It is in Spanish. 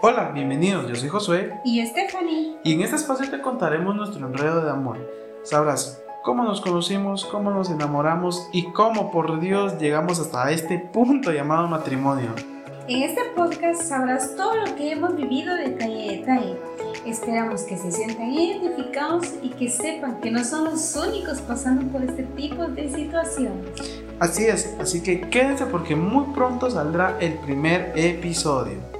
Hola, bienvenidos, yo soy Josué y Stephanie. y en este espacio te contaremos nuestro enredo de amor. Sabrás cómo nos conocimos, cómo nos enamoramos y cómo por Dios llegamos hasta este punto llamado matrimonio. En este podcast sabrás todo lo que hemos vivido detalle a detalle. Esperamos que se sientan identificados y que sepan que no son los únicos pasando por este tipo de situaciones. Así es, así que quédense porque muy pronto saldrá el primer episodio.